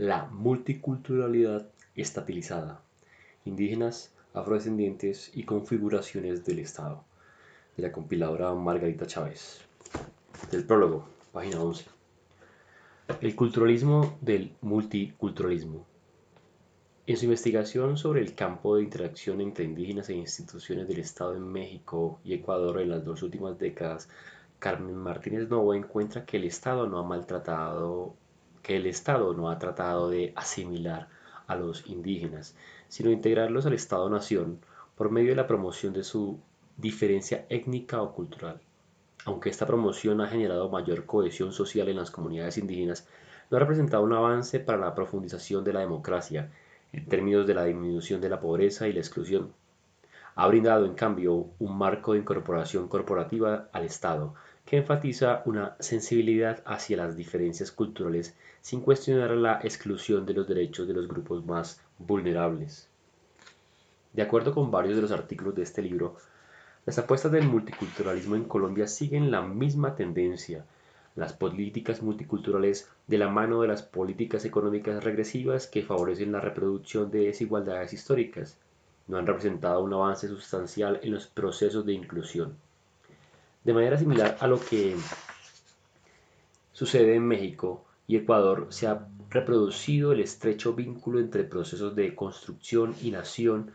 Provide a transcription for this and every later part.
la multiculturalidad estabilizada, indígenas, afrodescendientes y configuraciones del Estado, de la compiladora Margarita Chávez. Del prólogo, página 11. El culturalismo del multiculturalismo. En su investigación sobre el campo de interacción entre indígenas e instituciones del Estado en México y Ecuador en las dos últimas décadas, Carmen Martínez Novo encuentra que el Estado no ha maltratado, que el Estado no ha tratado de asimilar a los indígenas, sino integrarlos al Estado-nación por medio de la promoción de su diferencia étnica o cultural. Aunque esta promoción ha generado mayor cohesión social en las comunidades indígenas, no ha representado un avance para la profundización de la democracia en términos de la disminución de la pobreza y la exclusión. Ha brindado, en cambio, un marco de incorporación corporativa al Estado que enfatiza una sensibilidad hacia las diferencias culturales sin cuestionar la exclusión de los derechos de los grupos más vulnerables. De acuerdo con varios de los artículos de este libro, las apuestas del multiculturalismo en Colombia siguen la misma tendencia. Las políticas multiculturales de la mano de las políticas económicas regresivas que favorecen la reproducción de desigualdades históricas no han representado un avance sustancial en los procesos de inclusión. De manera similar a lo que sucede en México y Ecuador, se ha reproducido el estrecho vínculo entre procesos de construcción y nación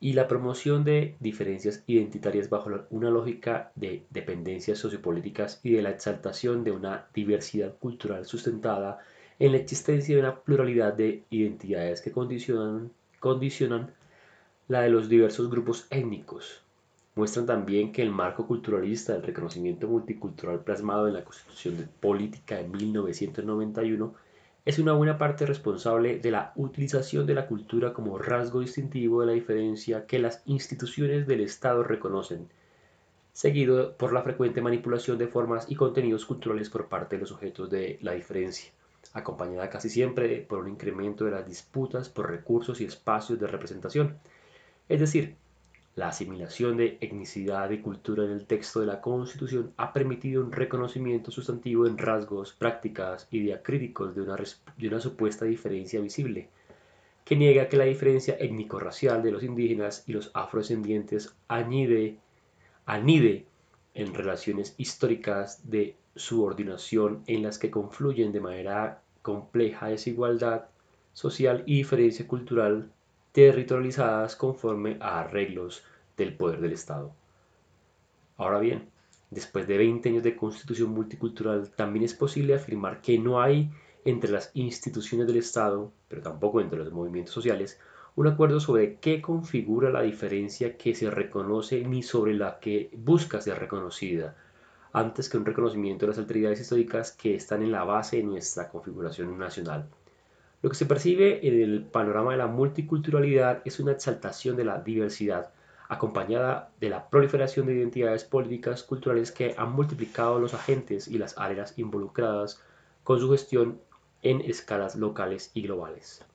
y la promoción de diferencias identitarias bajo una lógica de dependencias sociopolíticas y de la exaltación de una diversidad cultural sustentada en la existencia de una pluralidad de identidades que condicionan, condicionan la de los diversos grupos étnicos. Muestran también que el marco culturalista del reconocimiento multicultural plasmado en la Constitución Política de 1991 es una buena parte responsable de la utilización de la cultura como rasgo distintivo de la diferencia que las instituciones del Estado reconocen, seguido por la frecuente manipulación de formas y contenidos culturales por parte de los sujetos de la diferencia, acompañada casi siempre por un incremento de las disputas por recursos y espacios de representación. Es decir, la asimilación de etnicidad y cultura en el texto de la Constitución ha permitido un reconocimiento sustantivo en rasgos, prácticas y diacríticos de una, de una supuesta diferencia visible, que niega que la diferencia étnico-racial de los indígenas y los afrodescendientes anide, anide en relaciones históricas de subordinación en las que confluyen de manera compleja desigualdad social y diferencia cultural territorializadas conforme a arreglos del poder del Estado. Ahora bien, después de 20 años de constitución multicultural, también es posible afirmar que no hay entre las instituciones del Estado, pero tampoco entre los movimientos sociales, un acuerdo sobre qué configura la diferencia que se reconoce ni sobre la que busca ser reconocida, antes que un reconocimiento de las alteridades históricas que están en la base de nuestra configuración nacional. Lo que se percibe en el panorama de la multiculturalidad es una exaltación de la diversidad, acompañada de la proliferación de identidades políticas culturales que han multiplicado los agentes y las áreas involucradas con su gestión en escalas locales y globales.